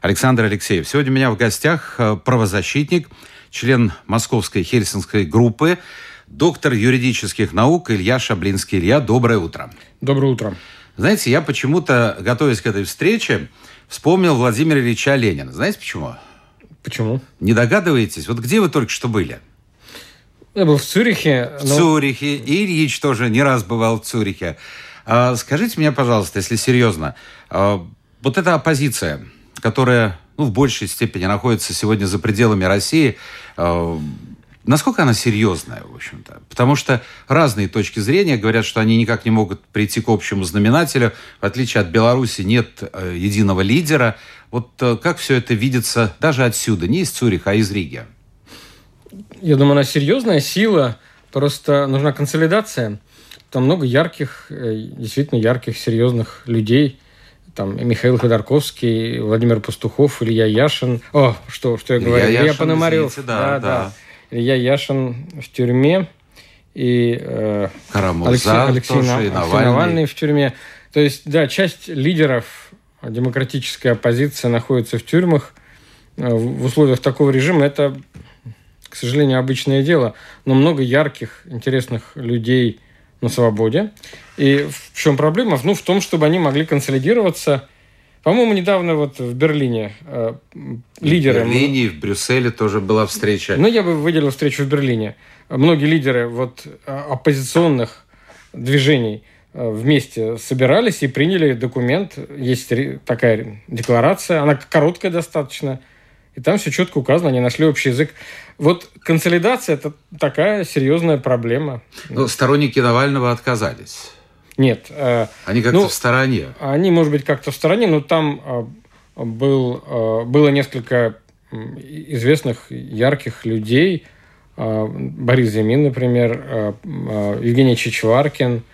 Александр Алексеев. Сегодня у меня в гостях э, правозащитник, член Московской Хельсинской группы, доктор юридических наук Илья Шаблинский. Илья, доброе утро. Доброе утро. Знаете, я почему-то, готовясь к этой встрече, вспомнил Владимира Ильича Ленина. Знаете почему? Почему? Не догадываетесь? Вот где вы только что были? Я был в Цюрихе. В но... Цюрихе. И Ильич тоже не раз бывал в Цюрихе. А, скажите мне, пожалуйста, если серьезно, а, вот эта оппозиция, которая ну, в большей степени находится сегодня за пределами России, а, насколько она серьезная, в общем-то? Потому что разные точки зрения говорят, что они никак не могут прийти к общему знаменателю. В отличие от Беларуси нет э, единого лидера. Вот э, как все это видится даже отсюда, не из Цюриха, а из Риги? Я думаю, она серьезная сила, просто нужна консолидация. Там много ярких, э, действительно ярких, серьезных людей. Там Михаил Ходорковский, Владимир Пастухов, Илья Яшин. О, что, что я говорю? Илья, Илья Пономарев. Извините, да, да, да. Илья Яшин в тюрьме. И э, Алексей, Алексей, тоже, Навальный. Навальный. Навальный в тюрьме. То есть, да, часть лидеров демократической оппозиции находится в тюрьмах. Э, в условиях такого режима это к сожалению, обычное дело, но много ярких, интересных людей на свободе. И в чем проблема? Ну, в том, чтобы они могли консолидироваться. По-моему, недавно вот в Берлине э, лидеры... В Берлине и в Брюсселе тоже была встреча. Ну, я бы выделил встречу в Берлине. Многие лидеры вот э, оппозиционных движений э, вместе собирались и приняли документ. Есть такая декларация, она короткая достаточно – и там все четко указано, они нашли общий язык. Вот консолидация – это такая серьезная проблема. Но сторонники Навального отказались. Нет. Э, они как-то ну, в стороне. Они, может быть, как-то в стороне, но там э, был, э, было несколько известных, ярких людей. Борис Зимин, например, Евгений Чичваркин –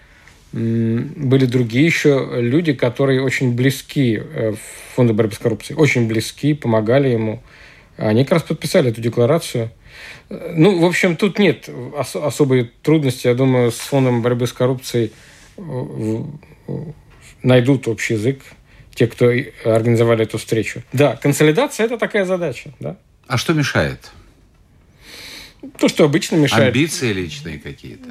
были другие еще люди, которые очень близки э, фонду борьбы с коррупцией, очень близки, помогали ему. Они как раз подписали эту декларацию. Ну, в общем, тут нет ос- особой трудности. Я думаю, с фондом борьбы с коррупцией найдут общий язык те, кто организовали эту встречу. Да, консолидация – это такая задача. Да? А что мешает? То, что обычно мешает. Амбиции личные какие-то?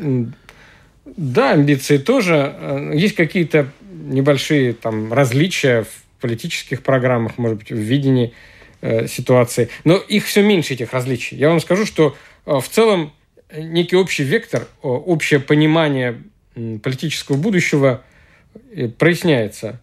Да, амбиции тоже. Э, есть какие-то небольшие там различия в политических программах, может быть, в видении э, ситуации. Но их все меньше, этих различий. Я вам скажу, что э, в целом некий общий вектор, э, общее понимание э, политического будущего э, проясняется.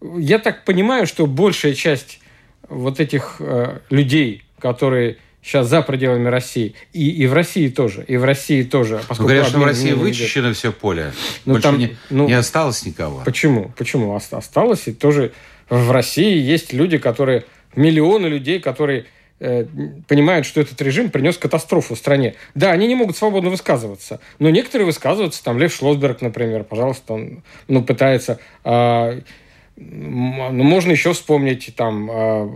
Я так понимаю, что большая часть вот этих э, людей, которые сейчас за пределами России. И, и в России тоже. И в России тоже. Ну, говорят, что в России вычищено все поле. Ну, Больше там, не, ну, не осталось никого. Почему? Почему? Осталось. И тоже в России есть люди, которые... Миллионы людей, которые э, понимают, что этот режим принес катастрофу стране. Да, они не могут свободно высказываться, но некоторые высказываются, там Лев Шлосберг, например, пожалуйста, он ну, пытается... Э, ну, можно еще вспомнить там э,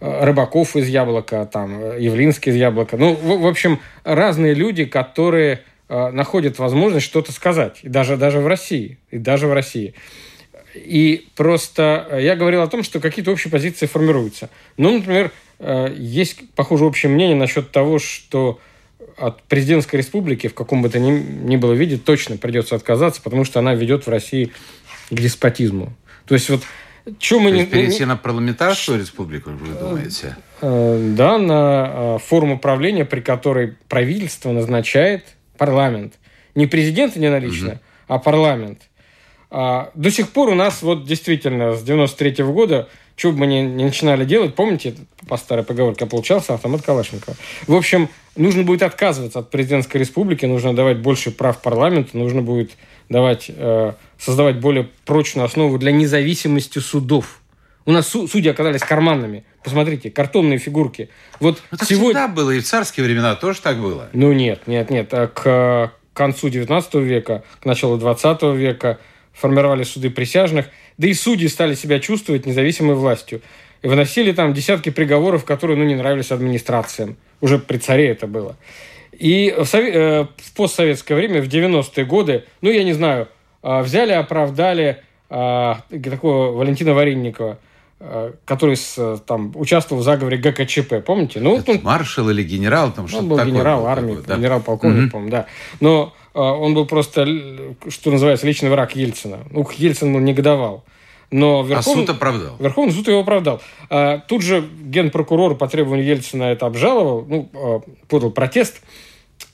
Рыбаков из Яблока, там, Явлинский из Яблока. Ну, в, в общем, разные люди, которые э, находят возможность что-то сказать. И даже, даже в России. И даже в России. И просто я говорил о том, что какие-то общие позиции формируются. Ну, например, есть, похоже, общее мнение насчет того, что от президентской республики в каком бы то ни, ни было виде точно придется отказаться, потому что она ведет в России к деспотизму. То есть вот Чего мы не, перейти на парламентарскую республику, вы думаете? Э, да, на э, форму правления, при которой правительство назначает парламент. Не президент не налично, угу. а парламент. А, до сих пор у нас вот действительно с 93 -го года, что бы мы ни, ни начинали делать, помните, по старой поговорке, получался автомат Калашникова. В общем, нужно будет отказываться от президентской республики, нужно давать больше прав парламенту, нужно будет давать, э, создавать более прочную основу для независимости судов. У нас судьи оказались карманными. Посмотрите, картонные фигурки. Вот Это сегодня... всегда было, и в царские времена тоже так было. Ну нет, нет, нет. А к концу 19 века, к началу 20 века формировали суды присяжных, да и судьи стали себя чувствовать независимой властью. И выносили там десятки приговоров, которые ну, не нравились администрациям. Уже при царе это было. И в, сове- э, в постсоветское время, в 90-е годы, ну, я не знаю, э, взяли, оправдали э, такого Валентина Варенникова – Э, который с, там, участвовал в заговоре ГКЧП, помните? Ну, он, маршал или генерал, там что-то Он был такое генерал армии, да? генерал-полковник, mm-hmm. по-моему, да. Но он был просто, что называется, личный враг Ельцина. Ну, Ельцин он негодовал. Но Верховный, а суд оправдал? Верховный суд его оправдал. А, тут же генпрокурор по требованию Ельцина это обжаловал, ну, э, подал протест.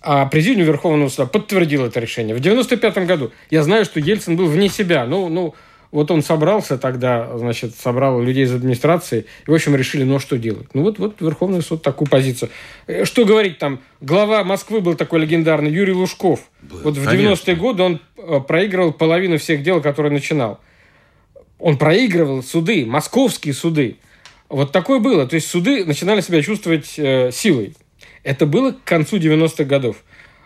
А президиум Верховного суда подтвердил это решение. В 95 году я знаю, что Ельцин был вне себя. Ну, ну, вот он собрался тогда, значит, собрал людей из администрации, и, в общем, решили, ну, а что делать? Ну, вот, вот Верховный суд такую позицию. Э, что говорить там? Глава Москвы был такой легендарный, Юрий Лужков. Был, вот в 90-е годы он э, проигрывал половину всех дел, которые начинал. Он проигрывал суды, московские суды. Вот такое было. То есть суды начинали себя чувствовать э, силой. Это было к концу 90-х годов.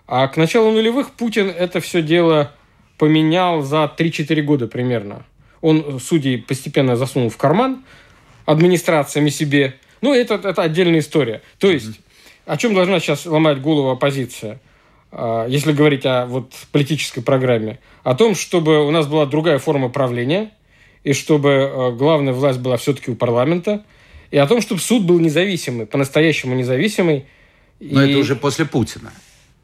А к началу нулевых Путин это все дело поменял за 3-4 года примерно. Он судей постепенно засунул в карман администрациями себе. Ну, это, это отдельная история. То есть, о чем должна сейчас ломать голову оппозиция, а, если говорить о вот, политической программе? О том, чтобы у нас была другая форма правления, и чтобы а, главная власть была все-таки у парламента, и о том, чтобы суд был независимый, по-настоящему независимый. Но и... это уже после Путина.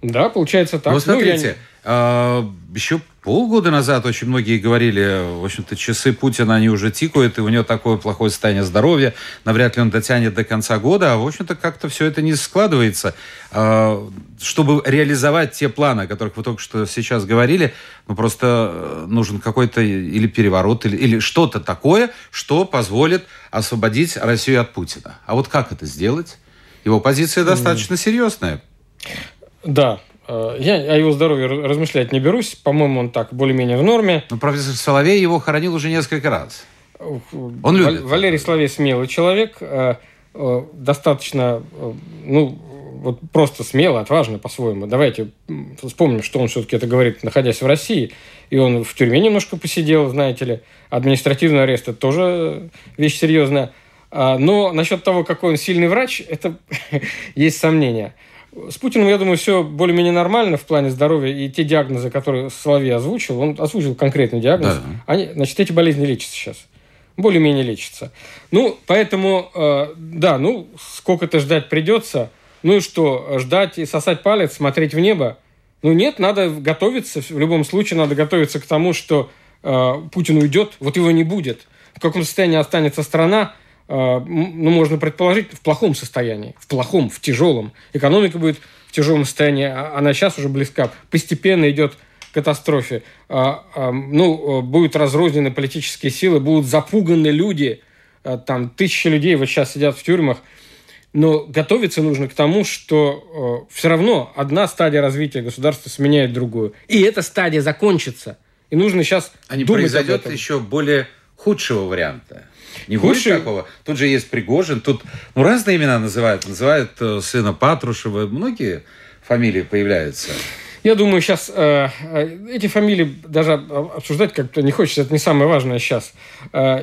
Да, получается так. Ну, смотрите, ну, я... а, еще полгода назад очень многие говорили, в общем-то, часы Путина, они уже тикают, и у него такое плохое состояние здоровья, навряд ли он дотянет до конца года, а, в общем-то, как-то все это не складывается. А, чтобы реализовать те планы, о которых вы только что сейчас говорили, ну, просто э, нужен какой-то или переворот, или, или что-то такое, что позволит освободить Россию от Путина. А вот как это сделать? Его позиция достаточно серьезная. Да, э, я о его здоровье размышлять не берусь. По-моему, он так более-менее в норме. Но профессор Соловей его хоронил уже несколько раз. Он любит. Валерий Соловей смелый человек, э, э, достаточно, ну, вот просто смело, отважно по-своему. Давайте вспомним, что он все-таки это говорит, находясь в России. И он в тюрьме немножко посидел, знаете ли. Административный арест – это тоже вещь серьезная. А, но насчет того, какой он сильный врач, это есть сомнения. С Путиным, я думаю, все более-менее нормально в плане здоровья. И те диагнозы, которые Соловей озвучил, он озвучил конкретный диагноз. Да. Они, значит, эти болезни лечатся сейчас. Более-менее лечатся. Ну, поэтому, э, да, ну, сколько-то ждать придется. Ну и что, ждать и сосать палец, смотреть в небо? Ну нет, надо готовиться. В любом случае надо готовиться к тому, что э, Путин уйдет, вот его не будет. В каком состоянии останется страна, ну, можно предположить, в плохом состоянии, в плохом, в тяжелом. Экономика будет в тяжелом состоянии, а она сейчас уже близка, постепенно идет к катастрофе. А, ну, будут разрознены политические силы, будут запуганы люди, там тысячи людей вот сейчас сидят в тюрьмах, но готовиться нужно к тому, что э, все равно одна стадия развития государства сменяет другую. И эта стадия закончится. И нужно сейчас А не произойдет еще более худшего варианта? Не Худший... будет такого? Тут же есть Пригожин, тут ну, разные имена называют. Называют э, сына Патрушева, многие фамилии появляются. Я думаю, сейчас э, э, эти фамилии даже обсуждать как-то не хочется, это не самое важное сейчас. Э,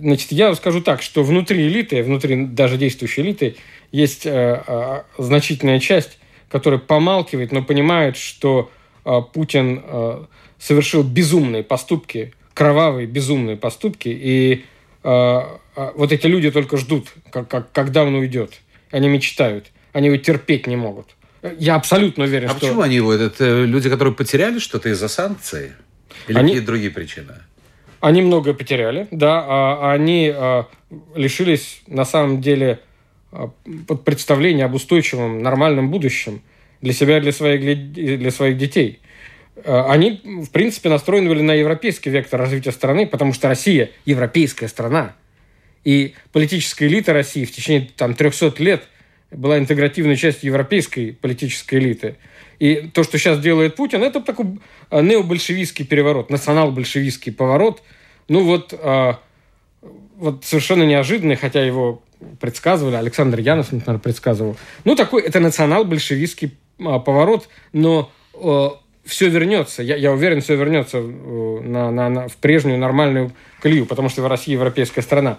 значит, я скажу так, что внутри элиты, внутри даже действующей элиты, есть э, э, значительная часть, которая помалкивает, но понимает, что э, Путин э, совершил безумные поступки, кровавые безумные поступки, и вот эти люди только ждут, как, как, когда он уйдет. Они мечтают. Они его терпеть не могут. Я абсолютно уверен, а что... А почему они его? Это люди, которые потеряли что-то из-за санкций? Или они... какие другие причины? Они многое потеряли, да. А они а, лишились, на самом деле, а, представления об устойчивом, нормальном будущем для себя и для своих, для своих детей – Э, они, в принципе, настроены были на европейский вектор развития страны, потому что Россия – европейская страна. И политическая элита России в течение там, 300 лет была интегративной частью европейской политической элиты. И то, что сейчас делает Путин, это такой э, необольшевистский переворот, национал-большевистский поворот. Ну вот, э, вот совершенно неожиданный, хотя его предсказывали, Александр Янов, например, предсказывал. Ну, такой, это национал-большевистский поворот, но э, все вернется, я, я уверен, все вернется э, на, на, на, в прежнюю нормальную колею, потому что в России европейская страна.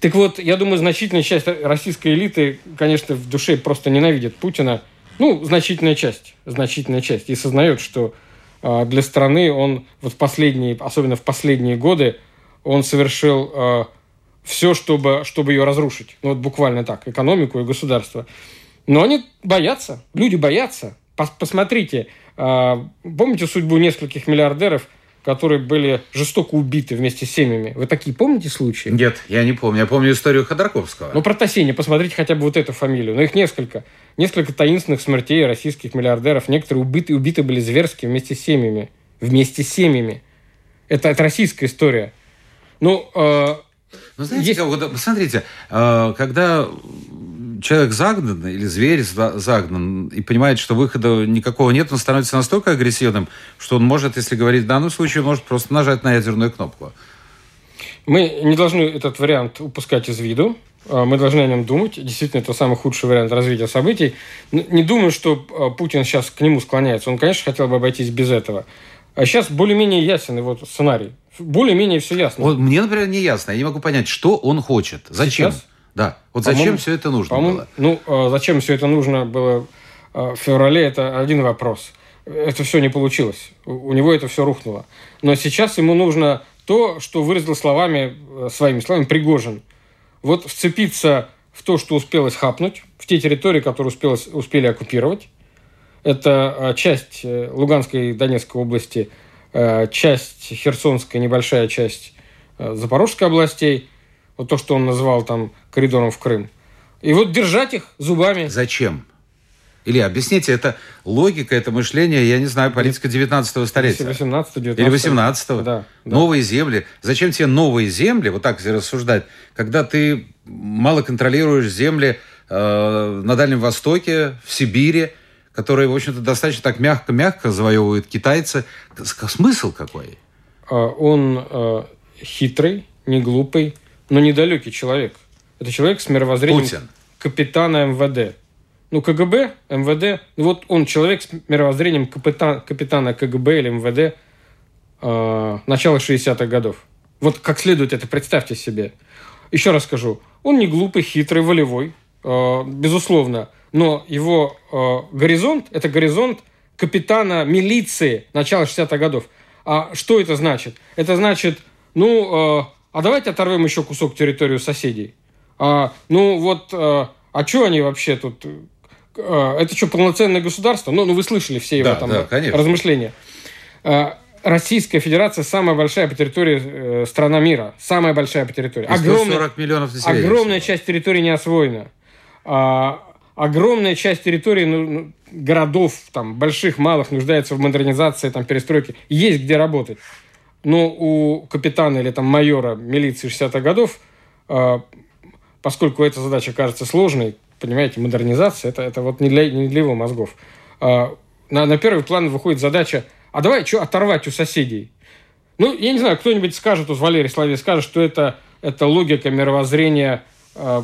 Так вот, я думаю, значительная часть российской элиты, конечно, в душе просто ненавидит Путина. Ну, значительная часть, значительная часть. И сознает, что э, для страны он вот в последние, особенно в последние годы, он совершил э, все, чтобы, чтобы ее разрушить. Ну, вот буквально так, экономику и государство. Но они боятся, люди боятся. Посмотрите, а, помните судьбу нескольких миллиардеров, которые были жестоко убиты вместе с семьями? Вы такие помните случаи? Нет, я не помню. Я помню историю Ходорковского. Ну, про Тосини, посмотрите хотя бы вот эту фамилию. Но их несколько. Несколько таинственных смертей российских миллиардеров. Некоторые убиты, убиты были зверски вместе с семьями. Вместе с семьями. Это, это российская история. Ну, э, ну, знаете, есть... вот, смотрите, э, когда человек загнан или зверь загнан и понимает, что выхода никакого нет, он становится настолько агрессивным, что он может, если говорить в данном случае, может просто нажать на ядерную кнопку. Мы не должны этот вариант упускать из виду. А, мы должны о нем думать. Действительно, это самый худший вариант развития событий. Не думаю, что а, Путин сейчас к нему склоняется. Он, конечно, хотел бы обойтись без этого. А сейчас более-менее ясен его сценарий. Более-менее все ясно. Вот мне, например, не ясно. Я не могу понять, что он хочет. Зачем? Сейчас? Да. Вот зачем все это нужно было? Ну, а зачем все это нужно было а, в феврале, это один вопрос. Это все не получилось. У него это все рухнуло. Но сейчас ему нужно то, что выразил словами, э, своими словами Пригожин. Вот вцепиться в то, что успелось хапнуть, в те территории, которые успелось, успели оккупировать. Это а, часть э, Луганской и Донецкой области, э, часть Херсонская, небольшая часть Запорожской областей – вот то, что он назвал там коридором в Крым. И вот держать их зубами. Зачем? Или объясните, это логика, это мышление, я не знаю, политика 19-го столетия. 18 19 Или 18-го. Да, да. Новые земли. Зачем тебе новые земли, вот так рассуждать, когда ты мало контролируешь земли э, на Дальнем Востоке, в Сибири, которые, в общем-то, достаточно так мягко-мягко завоевывают китайцы. Смысл какой? А, он э, хитрый, не глупый, но недалекий человек. Это человек с мировоззрением Путин. капитана МВД. Ну, КГБ, МВД, ну вот он человек с мировоззрением капитан, капитана КГБ или МВД э, начала 60-х годов. Вот как следует это представьте себе. Еще раз скажу, он не глупый, хитрый, волевой, э, безусловно, но его э, горизонт – это горизонт капитана милиции начала 60-х годов. А что это значит? Это значит, ну, э, а давайте оторвем еще кусок территории соседей. А, ну вот, а, а что они вообще тут? А, это что, полноценное государство? Ну, ну вы слышали все его да, там да, размышления. А, Российская Федерация самая большая по территории э, страна мира. Самая большая по территории. Огромная, миллионов населения. Огромная часть территории не освоена. А, огромная часть территории ну, ну, городов, там, больших, малых, нуждается в модернизации, там, перестройке. Есть где работать. Но у капитана или там майора милиции 60-х годов, а, поскольку эта задача кажется сложной, понимаете, модернизация, это, это вот не для, не для его мозгов. А, на, на первый план выходит задача, а давай что оторвать у соседей? Ну, я не знаю, кто-нибудь скажет, вот Валерий Славей скажет, что это, это логика мировоззрения э,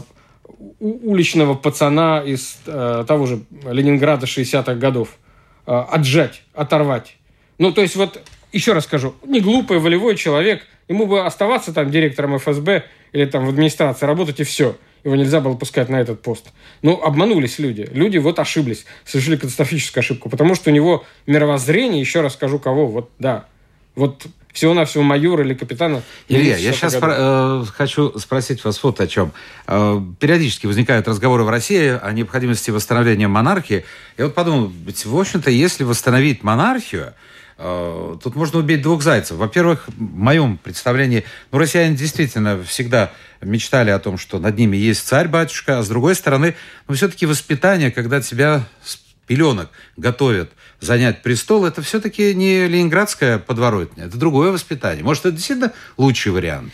уличного пацана из э, того же Ленинграда 60-х годов. Э, отжать, оторвать. Ну, то есть вот еще раз скажу, не глупый, волевой человек, ему бы оставаться там директором ФСБ или там в администрации работать и все. Его нельзя было пускать на этот пост. Но ну, обманулись люди. Люди вот ошиблись, совершили катастрофическую ошибку, потому что у него мировоззрение, еще раз скажу, кого, вот да, вот всего-навсего майора или капитана. Илья, я сейчас спро- э, хочу спросить вас вот о чем. Э, периодически возникают разговоры в России о необходимости восстановления монархии. Я вот подумал, ведь, в общем-то, если восстановить монархию, тут можно убить двух зайцев. Во-первых, в моем представлении, ну, россияне действительно всегда мечтали о том, что над ними есть царь-батюшка, а с другой стороны, ну, все-таки воспитание, когда тебя с пеленок готовят занять престол, это все-таки не ленинградская подворотня, это другое воспитание. Может, это действительно лучший вариант?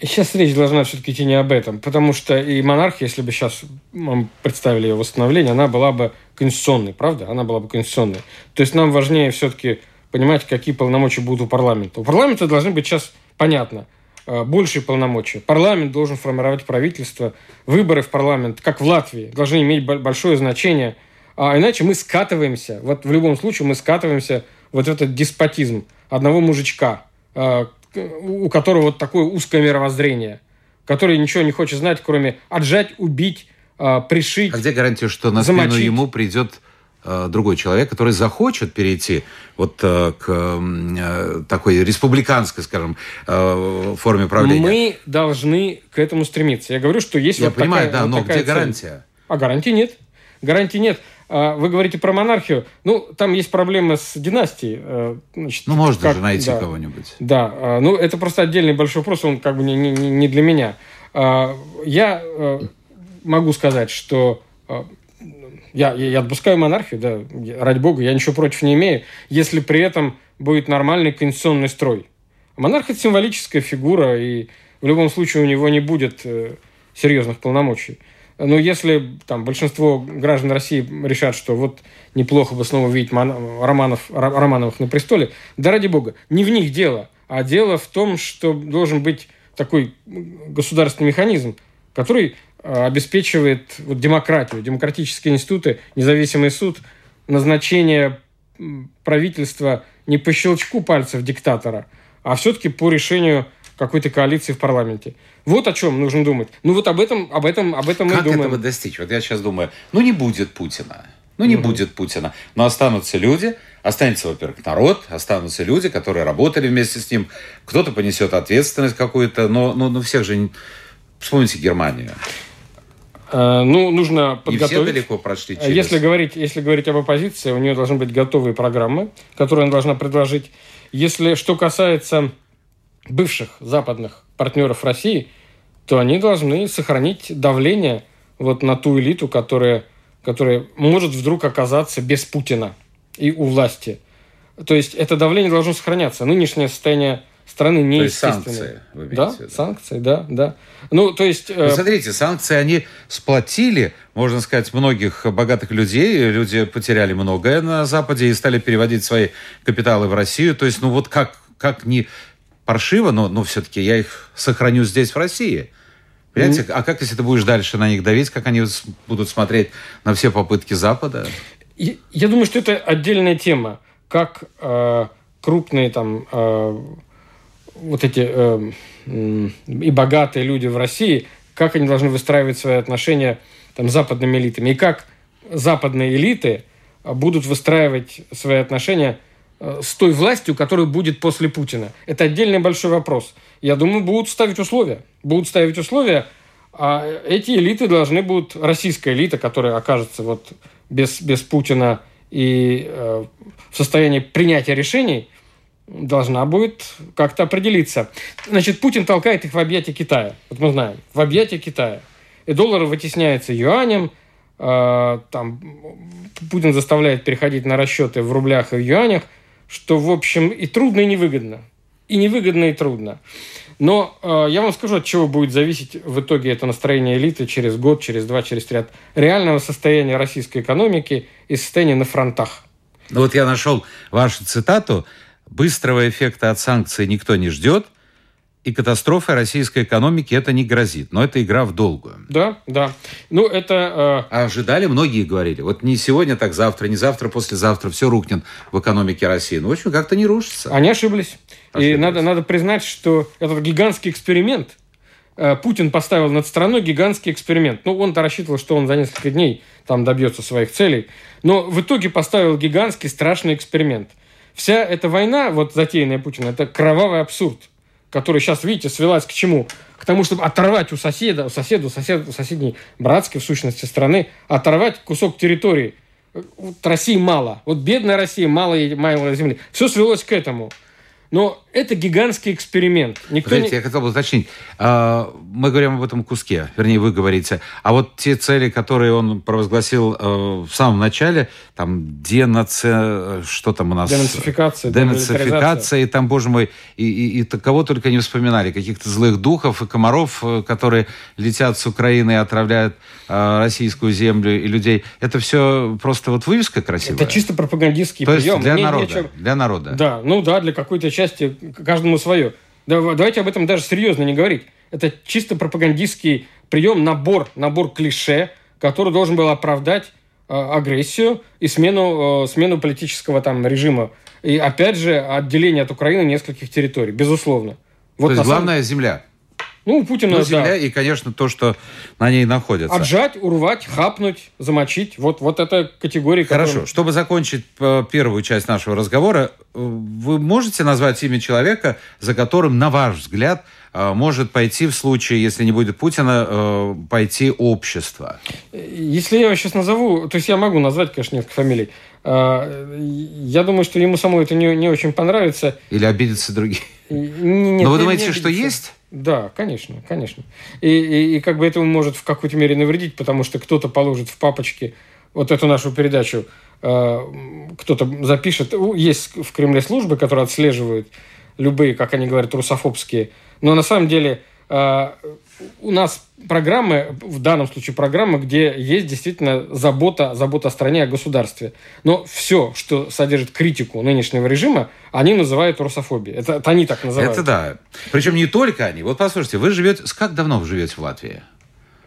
Сейчас речь должна все-таки идти не об этом, потому что и монархия, если бы сейчас нам представили ее восстановление, она была бы конституционной, правда? Она была бы конституционной. То есть нам важнее все-таки понимать, какие полномочия будут у парламента. У парламента должны быть сейчас понятно. э, большие полномочия. Парламент должен формировать правительство. Выборы в парламент, как в Латвии, должны иметь большое значение. А иначе мы скатываемся, вот в любом случае мы скатываемся вот в этот деспотизм одного мужичка, э, у которого вот такое узкое мировоззрение, который ничего не хочет знать, кроме отжать, убить, э, пришить. А где гарантия, что на замочить? смену ему придет другой человек, который захочет перейти вот э, к э, такой республиканской, скажем, форме правления. Мы должны к этому стремиться. Я говорю, что есть Я вот понимаю, такая, да, вот но где цель. гарантия? А гарантии нет. Гарантии нет. А вы говорите про монархию. Ну, там есть проблемы с династией. Значит, ну, можно как, же найти да, кого-нибудь. Да. А, ну, это просто отдельный большой вопрос, он как бы не, не, не для меня. А, я могу сказать, что я, я, я отпускаю монархию, да, ради бога, я ничего против не имею, если при этом будет нормальный конституционный строй. Монарх – это символическая фигура, и в любом случае у него не будет э, серьезных полномочий. Но если там, большинство граждан России решат, что вот неплохо бы снова видеть Романов, Романовых на престоле, да ради бога, не в них дело, а дело в том, что должен быть такой государственный механизм, который обеспечивает вот, демократию, демократические институты, независимый суд, назначение правительства не по щелчку пальцев диктатора, а все-таки по решению какой-то коалиции в парламенте. Вот о чем нужно думать. Ну вот об этом, об этом, об этом как мы думаем. Как этого достичь? Вот я сейчас думаю, ну не будет Путина. Ну, не угу. будет Путина. Но останутся люди, останется, во-первых, народ, останутся люди, которые работали вместе с ним. Кто-то понесет ответственность какую-то, но, но, но всех же... Вспомните Германию. Э, ну, нужно подготовить. И все далеко прошли через... Если говорить, если говорить об оппозиции, у нее должны быть готовые программы, которые она должна предложить. Если что касается бывших западных партнеров России, то они должны сохранить давление вот на ту элиту, которая, которая может вдруг оказаться без Путина и у власти. То есть это давление должно сохраняться. Нынешнее состояние страны не то есть санкции, вы да, да, санкции, да, да. Ну, то есть... Э... Ну, смотрите, санкции, они сплотили, можно сказать, многих богатых людей. Люди потеряли многое на Западе и стали переводить свои капиталы в Россию. То есть, ну вот как, как не паршиво, но, но все-таки я их сохраню здесь, в России. Понимаете, mm. а как, если ты будешь дальше на них давить, как они будут смотреть на все попытки Запада? Я, я думаю, что это отдельная тема. Как э, крупные там... Э, вот эти э, и богатые люди в России, как они должны выстраивать свои отношения там, с западными элитами, и как западные элиты будут выстраивать свои отношения э, с той властью, которая будет после Путина. Это отдельный большой вопрос. Я думаю, будут ставить условия. Будут ставить условия, а эти элиты должны будут, российская элита, которая окажется вот без, без Путина и э, в состоянии принятия решений – должна будет как-то определиться. Значит, Путин толкает их в объятия Китая. Вот мы знаем, в объятия Китая. И доллар вытесняется юанем, э, там Путин заставляет переходить на расчеты в рублях и в юанях, что, в общем, и трудно, и невыгодно. И невыгодно, и трудно. Но э, я вам скажу, от чего будет зависеть в итоге это настроение элиты через год, через два, через три. От реального состояния российской экономики и состояния на фронтах. Ну вот я нашел вашу цитату – Быстрого эффекта от санкций никто не ждет, и катастрофой российской экономики это не грозит. Но это игра в долгую. Да, да. Ну, это... Э... А ожидали, многие говорили, вот не сегодня, так завтра, не завтра, послезавтра, все рухнет в экономике России. Ну, в общем, как-то не рушится. Они ошиблись. ошиблись. И надо, надо признать, что этот гигантский эксперимент, э, Путин поставил над страной гигантский эксперимент. Ну, он-то рассчитывал, что он за несколько дней там добьется своих целей. Но в итоге поставил гигантский страшный эксперимент – Вся эта война, вот затеянная Путиным, это кровавый абсурд, который сейчас, видите, свелась к чему? К тому, чтобы оторвать у соседа, у соседа, у соседа, у соседней братской, в сущности, страны, оторвать кусок территории. Вот России мало. Вот бедная Россия, мало, мало земли. Все свелось к этому. Но это гигантский эксперимент. Никто Подождите, не... я хотел бы уточнить. А, мы говорим об этом куске, вернее, вы говорите. А вот те цели, которые он провозгласил э, в самом начале, там денаци... что там у нас? Денацификация. Денацификация, и там, боже мой, и, и, и кого только не вспоминали. Каких-то злых духов и комаров, э, которые летят с Украины и отравляют э, российскую землю и людей. Это все просто вот вывеска красивая? Это чисто пропагандистский То прием. есть для Мне народа, нечем... для народа. Да, ну да, для какой-то части, каждому свое. Давайте об этом даже серьезно не говорить. Это чисто пропагандистский прием, набор, набор клише, который должен был оправдать э, агрессию и смену, э, смену политического там режима. И опять же, отделение от Украины нескольких территорий, безусловно. Вот То есть главная самом... земля. Ну, у Путина, ну, земля да. и, конечно, то, что на ней находится. Отжать, урвать, хапнуть, замочить. Вот, вот это категория. Хорошо. Которым... Чтобы закончить э, первую часть нашего разговора, вы можете назвать имя человека, за которым, на ваш взгляд, э, может пойти в случае, если не будет Путина, э, пойти общество? Если я его сейчас назову, то есть я могу назвать, конечно, несколько фамилий. Я думаю, что ему самому это не, не очень понравится. Или обидятся другие. Нет, Но вы думаете, что есть? Да, конечно, конечно. И, и, и как бы это может в какой-то мере навредить, потому что кто-то положит в папочки вот эту нашу передачу, э, кто-то запишет. Есть в Кремле службы, которые отслеживают любые, как они говорят, русофобские. Но на самом деле э, у нас программы, в данном случае программы, где есть действительно забота, забота о стране, о государстве. Но все, что содержит критику нынешнего режима, они называют русофобией. Это, это они так называют. Это да. Причем не только они. Вот послушайте, вы живете... Как давно вы живете в Латвии?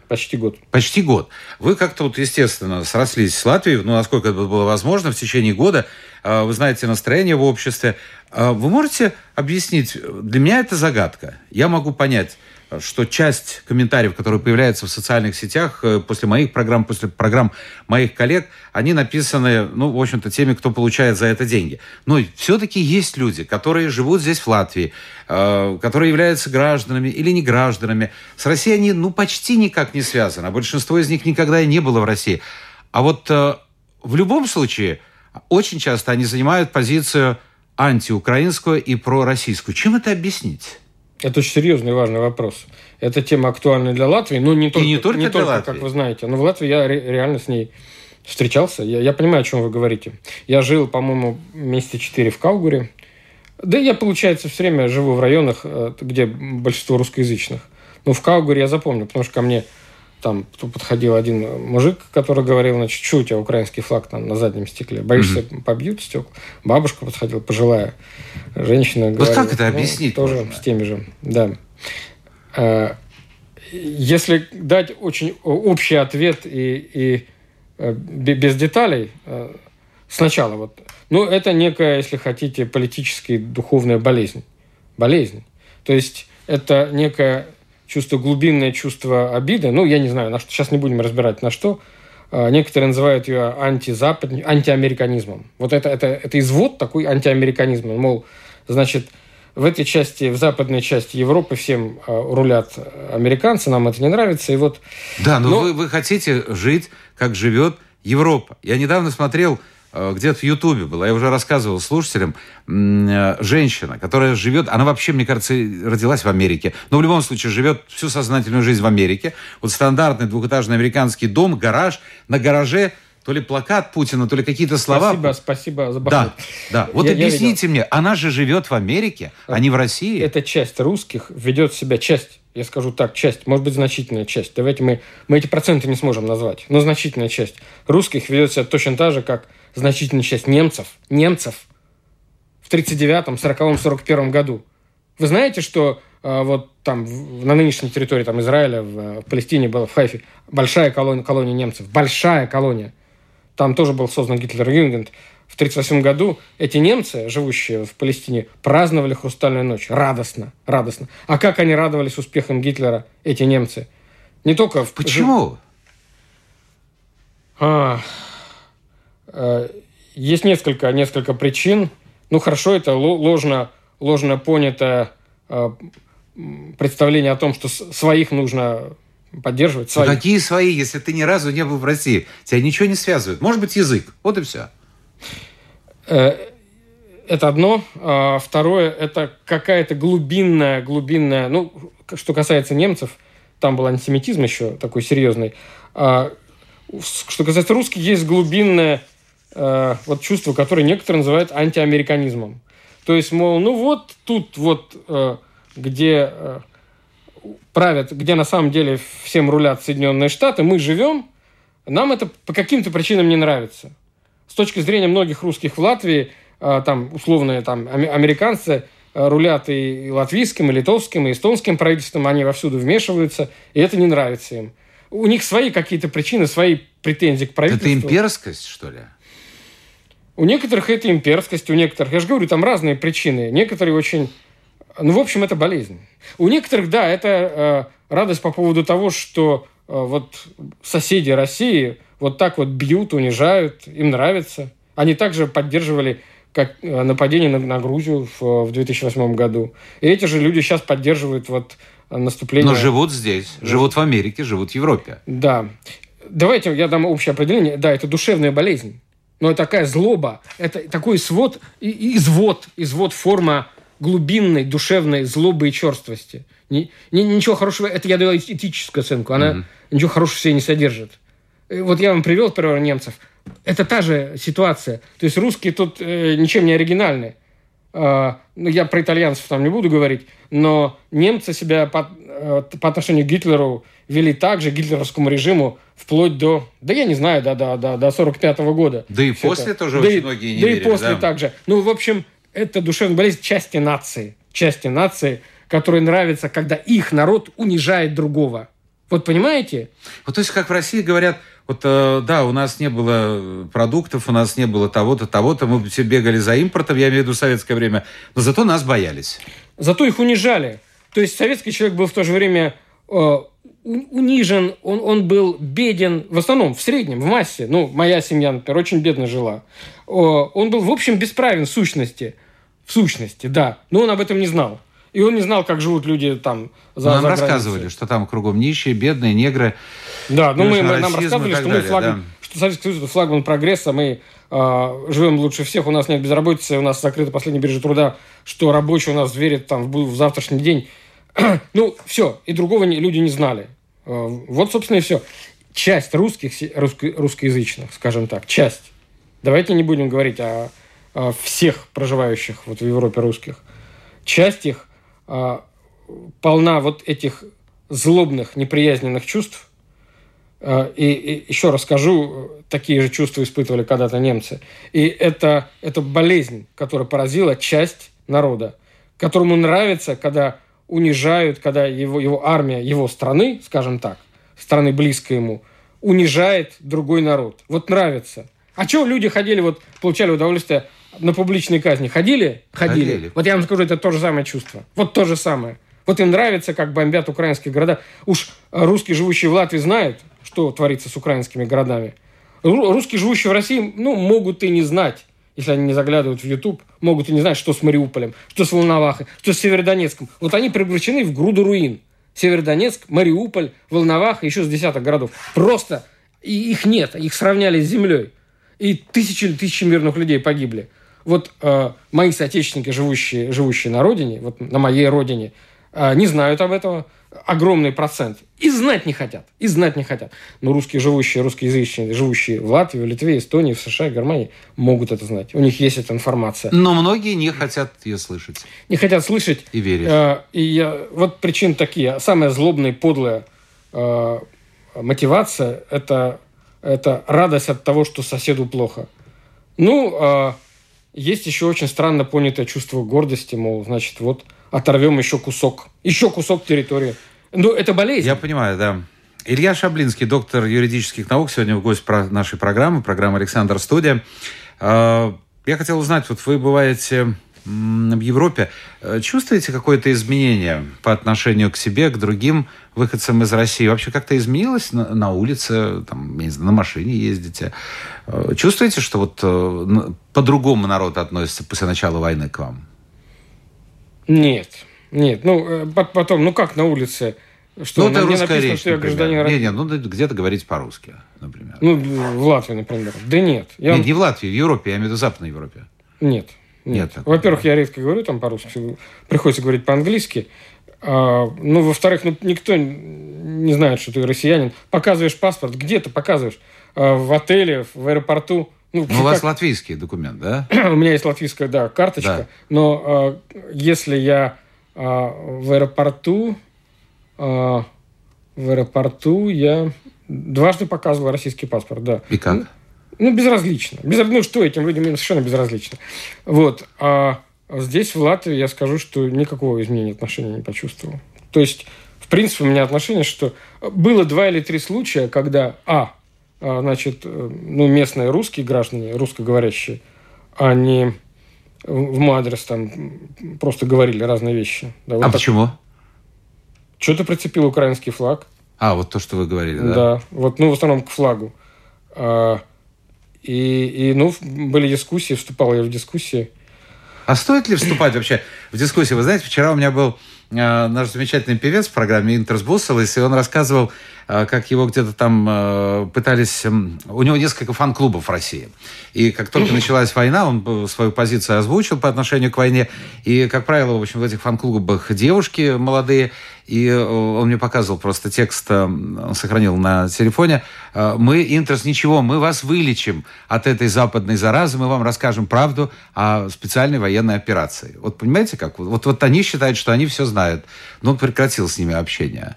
Почти год. Почти год. Вы как-то вот, естественно, срослись с Латвией, ну, насколько это было возможно, в течение года. А, вы знаете настроение в обществе. А, вы можете объяснить? Для меня это загадка. Я могу понять, что часть комментариев, которые появляются в социальных сетях э, после моих программ, после программ моих коллег, они написаны, ну, в общем-то, теми, кто получает за это деньги. Но все-таки есть люди, которые живут здесь, в Латвии, э, которые являются гражданами или не гражданами. С Россией они, ну, почти никак не связаны. А большинство из них никогда и не было в России. А вот э, в любом случае, очень часто они занимают позицию антиукраинскую и пророссийскую. Чем это объяснить? Это очень серьезный и важный вопрос. Эта тема актуальна для Латвии, но не только, и не только, не только как вы знаете. Но в Латвии я ре- реально с ней встречался. Я, я понимаю, о чем вы говорите. Я жил, по-моему, месяца четыре в Каугуре. Да я, получается, все время живу в районах, э, где большинство русскоязычных. Но в Каугуре я запомню, потому что ко мне там подходил один мужик, который говорил, значит, что у тебя украинский флаг там на заднем стекле? Боишься, mm-hmm. побьют стекла? Бабушка подходила, пожилая женщина. Вот говорила, как это ну, объяснить? Тоже можно? с теми же, да. А, если дать очень общий ответ и, и э, без деталей, э, сначала вот, ну, это некая, если хотите, политическая духовная болезнь. Болезнь. То есть это некая чувство, глубинное чувство обиды, ну, я не знаю, на что, сейчас не будем разбирать на что, а, некоторые называют ее антизапад, антиамериканизмом. Вот это, это, это извод такой антиамериканизма. Мол, значит, в этой части, в западной части Европы всем а, рулят американцы, нам это не нравится. И вот, да, но, но... Вы, вы хотите жить, как живет Европа. Я недавно смотрел где-то в Ютубе была, я уже рассказывал слушателям, э, женщина, которая живет, она вообще, мне кажется, родилась в Америке, но в любом случае живет всю сознательную жизнь в Америке. Вот стандартный двухэтажный американский дом, гараж, на гараже то ли плакат Путина, то ли какие-то слова. Спасибо, спасибо за Да, да. Вот я, объясните я мне, она же живет в Америке, а не в России. Эта часть русских ведет себя, часть, я скажу так, часть, может быть, значительная часть. Давайте мы, мы эти проценты не сможем назвать, но значительная часть русских ведет себя точно так же, как значительная часть немцев, немцев в 39-м, 40-м, 41 году. Вы знаете, что э, вот там на нынешней территории там, Израиля, в, в Палестине была, в Хайфе, большая колония, колония немцев, большая колония. Там тоже был создан Гитлерюгенд. В 1938 году эти немцы, живущие в Палестине, праздновали «Хрустальную ночь». Радостно, радостно. А как они радовались успехам Гитлера, эти немцы? Не только в... Почему? А, есть несколько, несколько причин. Ну, хорошо, это ложно, ложно понято э, представление о том, что своих нужно поддерживать. Своих. Ну, какие свои, если ты ни разу не был в России? Тебя ничего не связывает. Может быть, язык. Вот и все. Э, это одно. А второе, это какая-то глубинная, глубинная... Ну, что касается немцев, там был антисемитизм еще такой серьезный. А что касается русских, есть глубинная э, вот чувство, которое некоторые называют антиамериканизмом. То есть, мол, ну вот тут вот, э, где э, правят, где на самом деле всем рулят Соединенные Штаты, мы живем, нам это по каким-то причинам не нравится. С точки зрения многих русских в Латвии, э, там, условные там, американцы э, рулят и латвийским, и литовским, и эстонским правительством, они вовсюду вмешиваются, и это не нравится им. У них свои какие-то причины, свои претензии к правительству. Это имперскость, что ли? У некоторых это имперскость, у некоторых, я же говорю, там разные причины. Некоторые очень... Ну, в общем, это болезнь. У некоторых, да, это э, радость по поводу того, что э, вот соседи России вот так вот бьют, унижают, им нравится. Они также поддерживали как э, нападение на, на Грузию в, в 2008 году. И эти же люди сейчас поддерживают вот наступление... Но живут здесь, живут в Америке, живут в Европе. Да. Давайте я дам общее определение. Да, это душевная болезнь. Но это такая злоба, это такой свод, извод, извод форма глубинной душевной злобы и черствости. Ни, ни, ничего хорошего, это я даю этическую оценку, она mm-hmm. ничего хорошего в себе не содержит. И вот я вам привел пример немцев. Это та же ситуация. То есть русские тут э, ничем не оригинальны. Э, ну, я про итальянцев там не буду говорить, но немцы себя по, э, по отношению к Гитлеру вели так же, гитлеровскому режиму, вплоть до, да я не знаю, до, до, до, до 45 -го года. Да и после это. тоже да очень и, многие не Да верили, и после да? также. Ну, в общем, это душевная болезнь части нации. Части нации, которой нравится, когда их народ унижает другого. Вот понимаете? Вот то есть, как в России говорят, вот э, да, у нас не было продуктов, у нас не было того-то, того-то, мы все бегали за импортом, я имею в виду советское время, но зато нас боялись. Зато их унижали. То есть советский человек был в то же время э, унижен, он, он был беден, в основном, в среднем, в массе. Ну, моя семья, например, очень бедно жила. Он был, в общем, бесправен в сущности. В сущности, да. Но он об этом не знал. И он не знал, как живут люди там за, Нам за рассказывали, что там кругом нищие, бедные, негры. Да, ну мы, нам рассказывали, что мы флаг, да. что Советский Союз это флагман прогресса, мы э, живем лучше всех, у нас нет безработицы, у нас закрыта последняя биржа труда, что рабочий у нас верит там в, в завтрашний день. ну, все, и другого не, люди не знали. Э, вот, собственно, и все. Часть русских, русско, русскоязычных, скажем так, часть. Давайте не будем говорить о, о всех проживающих вот в Европе русских. Часть их а, полна вот этих злобных, неприязненных чувств. А, и, и еще расскажу, такие же чувства испытывали когда-то немцы. И это, это болезнь, которая поразила часть народа, которому нравится, когда унижают, когда его, его армия, его страны, скажем так, страны близкой ему, унижает другой народ. Вот нравится. А что люди ходили, вот получали удовольствие на публичные казни? Ходили? Ходили. Ходили. Вот я вам скажу, это то же самое чувство. Вот то же самое. Вот им нравится, как бомбят украинские города. Уж русские, живущие в Латвии, знают, что творится с украинскими городами. Русские, живущие в России, ну, могут и не знать если они не заглядывают в YouTube, могут и не знать, что с Мариуполем, что с Волновахой, что с Северодонецком. Вот они превращены в груду руин. Северодонецк, Мариуполь, Волноваха, еще с десяток городов. Просто их нет, их сравняли с землей. И тысячи тысячи мирных людей погибли. Вот э, мои соотечественники, живущие, живущие на родине, вот на моей родине, э, не знают об этом огромный процент. И знать не хотят. И знать не хотят. Но русские, живущие, русскоязычные, живущие в Латвии, в Литве, Эстонии, в США, Германии, могут это знать. У них есть эта информация. Но многие не хотят ее слышать. Не хотят слышать. И верить. Э, и я, вот причины такие. Самая злобная, подлая э, мотивация – это, это радость от того, что соседу плохо. Ну, э, есть еще очень странно понятое чувство гордости, мол, значит, вот – оторвем еще кусок, еще кусок территории. Ну, это болезнь. Я понимаю, да. Илья Шаблинский, доктор юридических наук, сегодня в гость про нашей программы, программа «Александр Студия». А, я хотел узнать, вот вы бываете в Европе, э, чувствуете какое-то изменение по отношению к себе, к другим выходцам из России? Вообще как-то изменилось на, на улице, там, не знаю, на машине ездите? Э, чувствуете, что вот э, по-другому народ относится после начала войны к вам? Нет, нет. Ну, э, потом, ну как на улице? Что, ну, это русская написано, речь, что я гражданин России? Нет, нет, ну где-то говорить по-русски, например. Ну, в Латвии, например. Да нет. Я... Нет, не в Латвии, в Европе, я имею в виду Западной Европе. Нет. Нет. нет Во-первых, я редко говорю там по-русски, приходится говорить по-английски. А, ну, во-вторых, ну, никто не знает, что ты россиянин. Показываешь паспорт, где ты показываешь? А, в отеле, в аэропорту. Ну, ну у вас латвийский документ, да? у меня есть латвийская, да, карточка. Да. Но э, если я э, в аэропорту, э, в аэропорту я дважды показывал российский паспорт, да. И как? Ну, ну безразлично. Без, ну, что этим людям совершенно безразлично. Вот. А здесь, в Латвии, я скажу, что никакого изменения отношений не почувствовал. То есть, в принципе, у меня отношение, что было два или три случая, когда, а значит, э, ну, местные русские граждане, русскоговорящие, они в мой адрес там просто говорили разные вещи. Да, вот а так. почему? Что-то прицепил украинский флаг. А, вот то, что вы говорили, да? Да, вот, ну, в основном к флагу. А, и, и, ну, были дискуссии, вступал я в дискуссии. А стоит ли вступать вообще в дискуссии? Вы знаете, вчера у меня был наш замечательный певец в программе «Интерс Бусселес», и он рассказывал, э, как его где-то там э, пытались... Э, у него несколько фан-клубов в России. И как только началась война, он свою позицию озвучил по отношению к войне. И, как правило, в общем, в этих фан-клубах девушки молодые, и э, он мне показывал просто текст, э, он сохранил на телефоне. Э, мы, Интерс, ничего, мы вас вылечим от этой западной заразы, мы вам расскажем правду о специальной военной операции. Вот понимаете как? Вот, вот они считают, что они все знают. Но он прекратил с ними общение.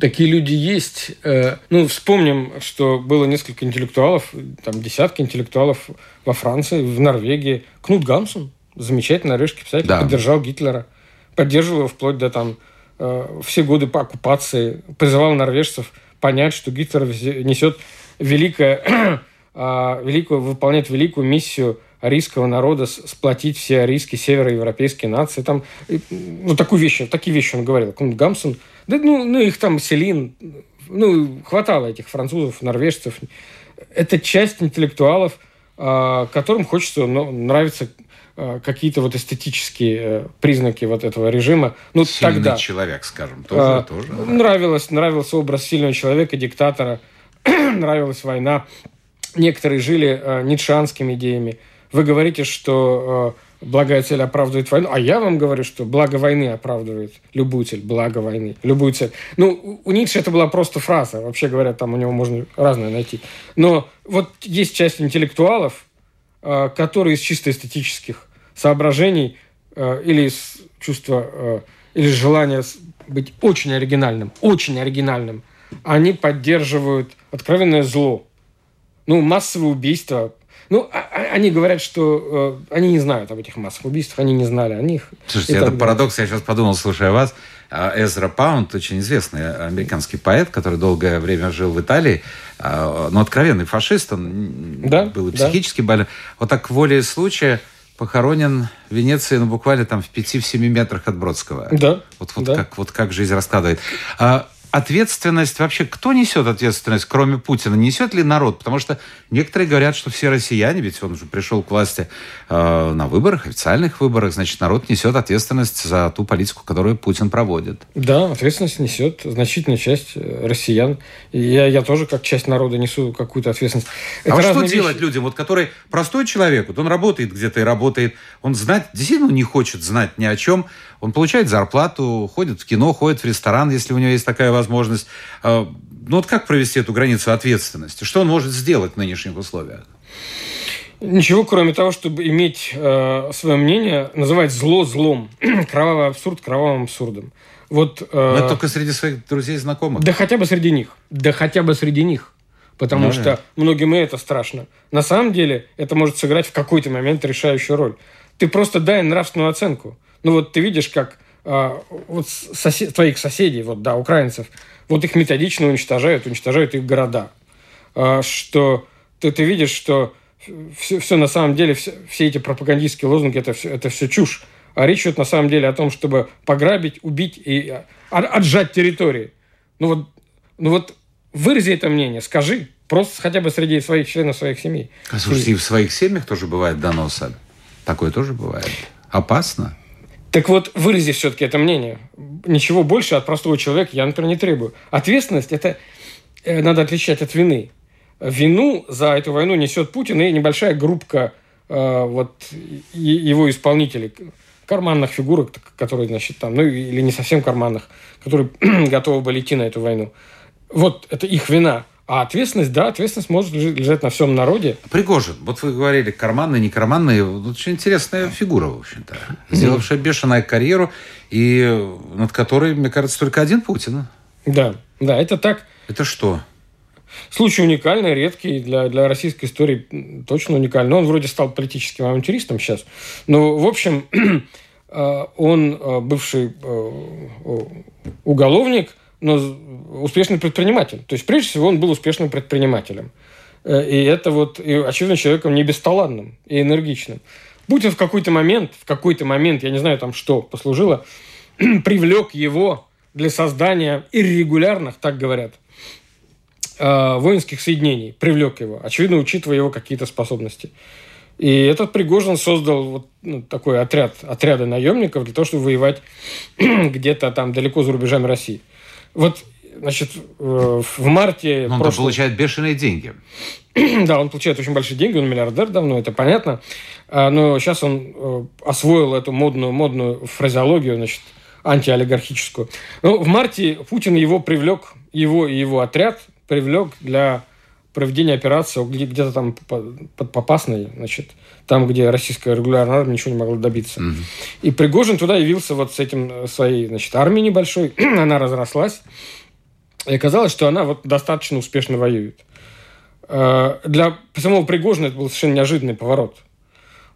Такие люди есть. Ну, вспомним, что было несколько интеллектуалов, там десятки интеллектуалов во Франции, в Норвегии. Кнут Гамсун, замечательный норвежский писатель, да. поддержал Гитлера. Поддерживал его вплоть до там все годы по оккупации, призывал норвежцев понять, что Гитлер несет великое, а, великую, выполняет великую миссию арийского народа сплотить все арийские североевропейские нации. Там, ну, такую вещь, такие вещи он говорил. Кнут Гамсун, да, ну, ну, их там Селин, ну, хватало этих французов, норвежцев. Это часть интеллектуалов, а, которым хочется, ну, нравится Э, какие-то вот эстетические э, признаки вот этого режима. Ну, Сильный тогда, человек, скажем, тоже. А, тоже нравилось, нравился образ сильного человека, диктатора, нравилась война. Некоторые жили э, ницшанскими идеями. Вы говорите, что э, благая цель оправдывает войну, а я вам говорю, что благо войны оправдывает любую цель, благо войны, любую цель. Ну, у Ницше это была просто фраза. Вообще говоря, там у него можно разное найти. Но вот есть часть интеллектуалов, Э, которые из чисто эстетических соображений э, или из чувства э, или желания быть очень оригинальным, очень оригинальным, они поддерживают откровенное зло. Ну, массовые убийства. Ну, а, а, они говорят, что э, они не знают об этих массовых убийствах, они не знали о них. Слушайте, это парадокс. Я сейчас подумал, слушая вас, а, Эзра Паунд, очень известный американский поэт, который долгое время жил в Италии, а, но откровенный фашист, он да, был и психически да. болен. Вот так волей случая похоронен в Венеции, ну, буквально там в 5-7 метрах от Бродского. Да. Вот, вот, да. Как, вот как жизнь раскладывает. А, ответственность вообще, кто несет ответственность, кроме Путина? Несет ли народ? Потому что некоторые говорят, что все россияне, ведь он уже пришел к власти э, на выборах, официальных выборах, значит, народ несет ответственность за ту политику, которую Путин проводит. Да, ответственность несет значительная часть э, россиян. Я, я тоже, как часть народа, несу какую-то ответственность. Это а что вещи. делать людям, вот, который простой человек, вот он работает где-то и работает, он знать, действительно не хочет знать ни о чем, он получает зарплату, ходит в кино, ходит в ресторан, если у него есть такая возможность. А, ну вот как провести эту границу ответственности? Что он может сделать в нынешних условиях? Ничего, кроме того, чтобы иметь э, свое мнение, называть зло злом, кровавый абсурд кровавым абсурдом. Вот, э, Но это только среди своих друзей и знакомых. Да хотя бы среди них. Да хотя бы среди них. Потому ну, что нет. многим и это страшно. На самом деле это может сыграть в какой-то момент решающую роль. Ты просто дай нравственную оценку. Ну вот ты видишь, как вот сосед, твоих соседей, вот да, украинцев, вот их методично уничтожают, уничтожают их города. А, что ты, ты видишь, что все, все на самом деле, все, все эти пропагандистские лозунги, это все, это все чушь. А речь идет на самом деле о том, чтобы пограбить, убить и а, отжать территории. Ну вот, ну вот вырази это мнение, скажи. Просто хотя бы среди своих членов своих семей. А слушайте, и в своих семьях тоже бывает доносы. Такое тоже бывает. Опасно. Так вот, вырази все-таки это мнение. Ничего больше от простого человека я, например, не требую. Ответственность – это э, надо отличать от вины. Вину за эту войну несет Путин и небольшая группка э, вот, его исполнителей, карманных фигурок, которые, значит, там, ну или не совсем карманных, которые готовы были идти на эту войну. Вот это их вина. А ответственность, да, ответственность может лежать на всем народе. Пригожин, вот вы говорили, карманный, не карманный, очень интересная фигура, в общем-то. Сделавшая бешеную карьеру, и над которой, мне кажется, только один Путин. Да, да, это так. Это что? Случай уникальный, редкий, для, для российской истории точно уникальный. Он вроде стал политическим авантюристом сейчас. Но, в общем, э, он э, бывший уголовник, но успешный предприниматель. То есть, прежде всего, он был успешным предпринимателем. И это вот, и, очевидно, человеком не бесталанным и энергичным. Путин в какой-то момент, в какой-то момент, я не знаю там что послужило, привлек его для создания иррегулярных, так говорят, э, воинских соединений. Привлек его, очевидно, учитывая его какие-то способности. И этот Пригожин создал вот ну, такой отряд, отряды наемников для того, чтобы воевать где-то там далеко за рубежами России. Вот, значит, э, в марте... Но он прошлого... получает бешеные деньги. да, он получает очень большие деньги, он миллиардер давно, это понятно. А, но сейчас он э, освоил эту модную, модную фразеологию, значит, антиолигархическую. Ну, в марте Путин его привлек, его и его отряд привлек для проведения операции где-то там под Попасной, значит, там, где российская регулярная армия ничего не могла добиться. Угу. И Пригожин туда явился вот с этим э, своей, значит, армией небольшой, она разрослась, и оказалось, что она вот достаточно успешно воюет. Э, для самого Пригожина это был совершенно неожиданный поворот.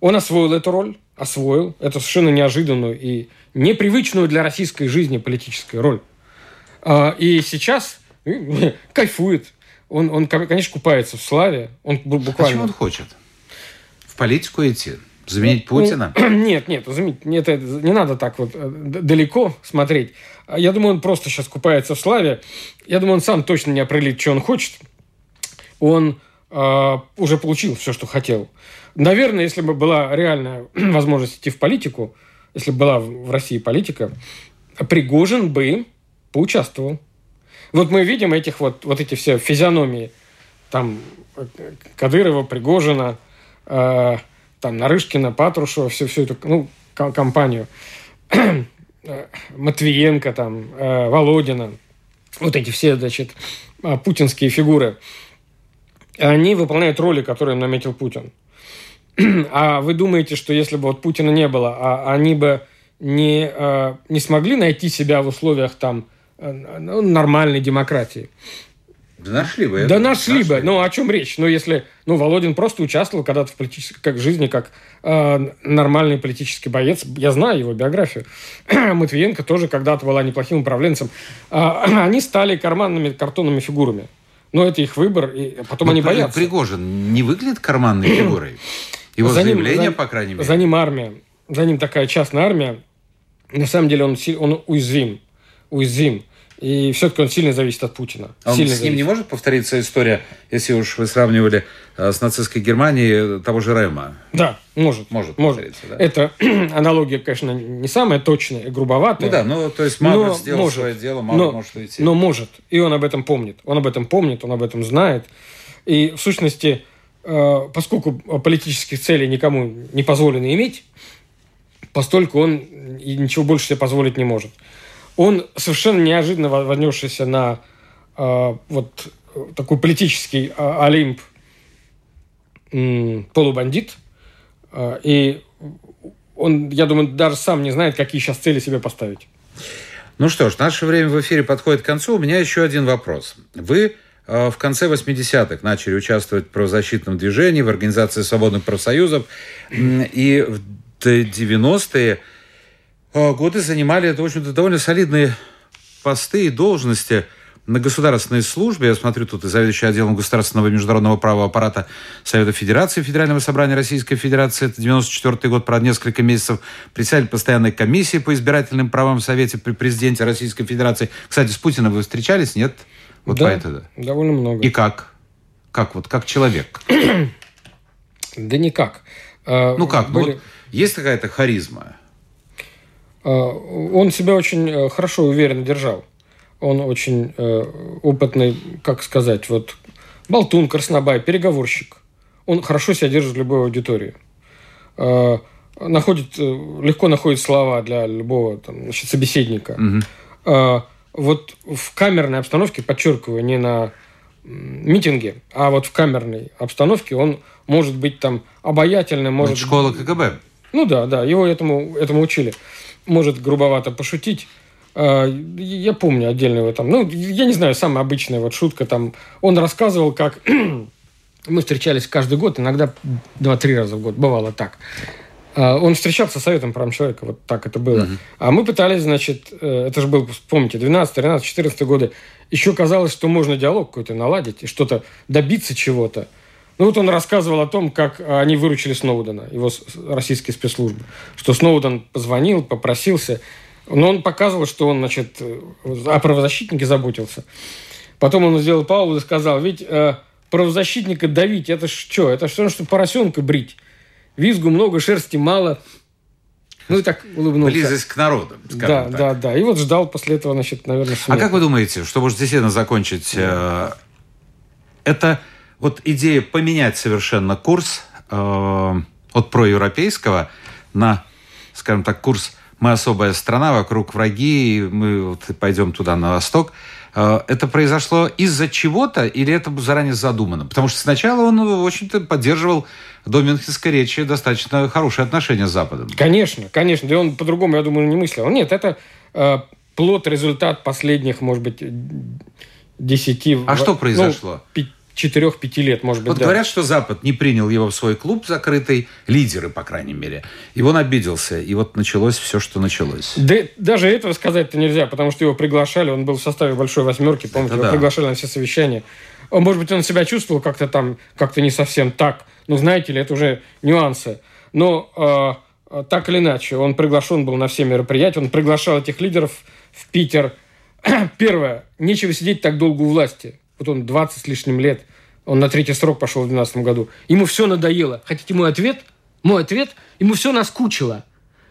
Он освоил эту роль, освоил эту совершенно неожиданную и непривычную для российской жизни политическую роль. А, и сейчас кайфует. Он, он, конечно, купается в славе. Он буквально... А чего он хочет? В политику идти? Заменить ну, Путина? Нет, нет, заменить, нет, не надо так вот э, далеко смотреть. Я думаю, он просто сейчас купается в славе. Я думаю, он сам точно не определит, что он хочет. Он э, уже получил все, что хотел. Наверное, если бы была реальная возможность идти в политику, если бы была в России политика, Пригожин бы поучаствовал. Вот мы видим этих вот, вот эти все физиономии, там Кадырова, Пригожина, э, там Нарышкина, Патрушева, всю, всю эту ну, компанию, Матвиенко, там, э, Володина, вот эти все, значит, а, путинские фигуры, они выполняют роли, которые наметил Путин. А вы думаете, что если бы вот Путина не было, а они бы не, э, не смогли найти себя в условиях там э, ну, нормальной демократии? Да нашли бы. Да нашли, нашли бы. Ну, о чем речь? Ну, если... Ну, Володин просто участвовал когда-то в политической как жизни, как э, нормальный политический боец. Я знаю его биографию. Матвиенко тоже когда-то была неплохим управленцем. Э, они стали карманными картонными фигурами. Но это их выбор, и потом Но они боятся. Пригожин не выглядит карманной фигурой? Его за заявление, ним, за, по крайней мере. За ним армия. За ним такая частная армия. На самом деле он, он уязвим. Уязвим. И все-таки он сильно зависит от Путина. А сильно с ним зависит. не может повториться история, если уж вы сравнивали э, с нацистской Германией того же Рема? Да, может. Может, может. Да? Это аналогия, конечно, не самая точная грубоватая. Ну да, ну то есть Мавр сделал может, свое дело, Мавр но, может уйти. Но может. И он об этом помнит. Он об этом помнит, он об этом знает. И в сущности, э, поскольку политических целей никому не позволено иметь, постольку он ничего больше себе позволить не может он совершенно неожиданно вознесшийся на э, вот такой политический э, Олимп э, полубандит. Э, и он, я думаю, даже сам не знает, какие сейчас цели себе поставить. Ну что ж, наше время в эфире подходит к концу. У меня еще один вопрос. Вы в конце 80-х начали участвовать в правозащитном движении, в Организации свободных профсоюзов. И в 90-е Э, годы занимали, это, в общем-то, довольно солидные посты и должности на государственной службе. Я смотрю, тут и заведующий отделом государственного и международного права аппарата Совета Федерации Федерального собрания Российской Федерации. Это 94 год, про несколько месяцев. Председатель постоянной комиссии по избирательным правам в Совете при президенте Российской Федерации. Кстати, с Путиным вы встречались, нет? Вот да, это, да, довольно много. И как? Как вот, как человек? да никак. Э, ну как? Были... Ну, вот есть какая-то харизма? А, он себя очень э, хорошо и уверенно держал. Он очень э, опытный, как сказать, вот болтун, краснобай, переговорщик. Он хорошо себя держит в любой аудитории. А, находит, э, легко находит слова для любого там, значит, собеседника. Угу. Вот в камерной обстановке, подчеркиваю, не на митинге, а вот в камерной обстановке он может быть там обаятельным. Может... Это школа КГБ. Ну да, да, его этому, этому учили может грубовато пошутить, э, я помню отдельно его там, ну, я не знаю, самая обычная вот шутка там, он рассказывал, как мы встречались каждый год, иногда два-три раза в год, бывало так. А, он встречался с Советом прав человека, вот так это было. Угу. А мы пытались, значит, э, это же был, помните, 12, 13, 14 годы, еще казалось, что можно диалог какой-то наладить и что-то добиться чего-то. Ну вот он рассказывал о том, как они выручили Сноудена, его российские спецслужбы. Что Сноуден позвонил, попросился. Но он показывал, что он, значит, о правозащитнике заботился. Потом он сделал паузу и сказал, ведь э, правозащитника давить, это что? Это что, что поросенка брить? Визгу много, шерсти мало. Ну и так улыбнулся. Близость к народу, Да, так. да, да. И вот ждал после этого, значит, наверное, смерти. А как вы думаете, что может действительно закончить? Э, это вот идея поменять совершенно курс э, от проевропейского на, скажем так, курс «Мы особая страна, вокруг враги, и мы вот пойдем туда, на восток». Э, это произошло из-за чего-то или это заранее задумано? Потому что сначала он, в общем-то, поддерживал до Мюнхенской речи достаточно хорошие отношения с Западом. Конечно, конечно. Да он по-другому, я думаю, не мыслил. Нет, это э, плод, результат последних, может быть, десяти... А что произошло? Ну, четырех-пяти лет, может быть. Вот да. говорят, что Запад не принял его в свой клуб закрытый, лидеры, по крайней мере. И он обиделся, и вот началось все, что началось. Да, даже этого сказать-то нельзя, потому что его приглашали, он был в составе большой восьмерки, помните, его да. приглашали на все совещания. Может быть, он себя чувствовал как-то там, как-то не совсем так. Ну, знаете ли, это уже нюансы. Но э, так или иначе, он приглашен был на все мероприятия, он приглашал этих лидеров в Питер. Первое, нечего сидеть так долго у власти вот он 20 с лишним лет, он на третий срок пошел в 2012 году, ему все надоело. Хотите мой ответ? Мой ответ? Ему все наскучило.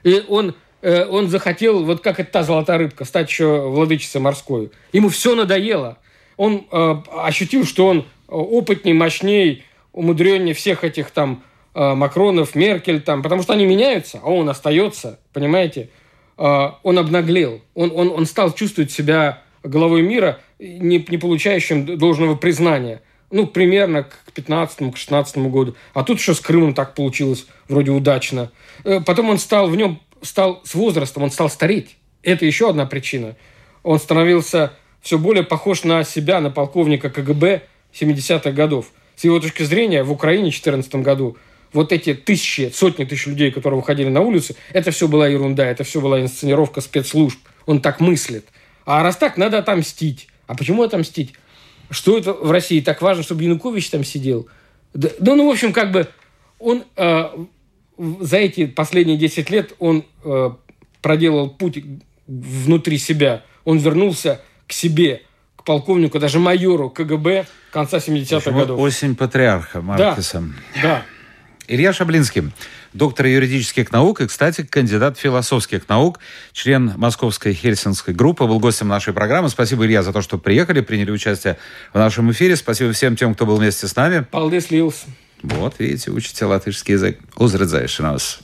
И он, э, он захотел, вот как это та золотая рыбка, стать еще владычицей морской. Ему все надоело. Он э, ощутил, что он опытней, мощней, умудреннее всех этих там э, Макронов, Меркель, там, потому что они меняются, а он остается, понимаете? Э, он обнаглел, он, он, он стал чувствовать себя главой мира, не, не получающим должного признания. Ну, примерно к 15 к 16 году. А тут еще с Крымом так получилось, вроде удачно. Э, потом он стал в нем, стал с возрастом, он стал стареть. Это еще одна причина. Он становился все более похож на себя, на полковника КГБ 70-х годов. С его точки зрения, в Украине в 2014 году вот эти тысячи, сотни тысяч людей, которые выходили на улицу, это все была ерунда, это все была инсценировка спецслужб. Он так мыслит. А раз так, надо отомстить. А почему отомстить? Что это в России так важно, чтобы Янукович там сидел? Да, ну, ну в общем, как бы он э, за эти последние 10 лет он э, проделал путь внутри себя. Он вернулся к себе, к полковнику, даже майору КГБ конца 70-х годов. Осень патриарха Маркеса. Да, да. Илья Шаблинский доктор юридических наук и, кстати, кандидат философских наук, член Московской Хельсинской группы, был гостем нашей программы. Спасибо, Илья, за то, что приехали, приняли участие в нашем эфире. Спасибо всем тем, кто был вместе с нами. Paldies, Лилс. Вот, видите, учите латышский язык. Uzredzēšanos.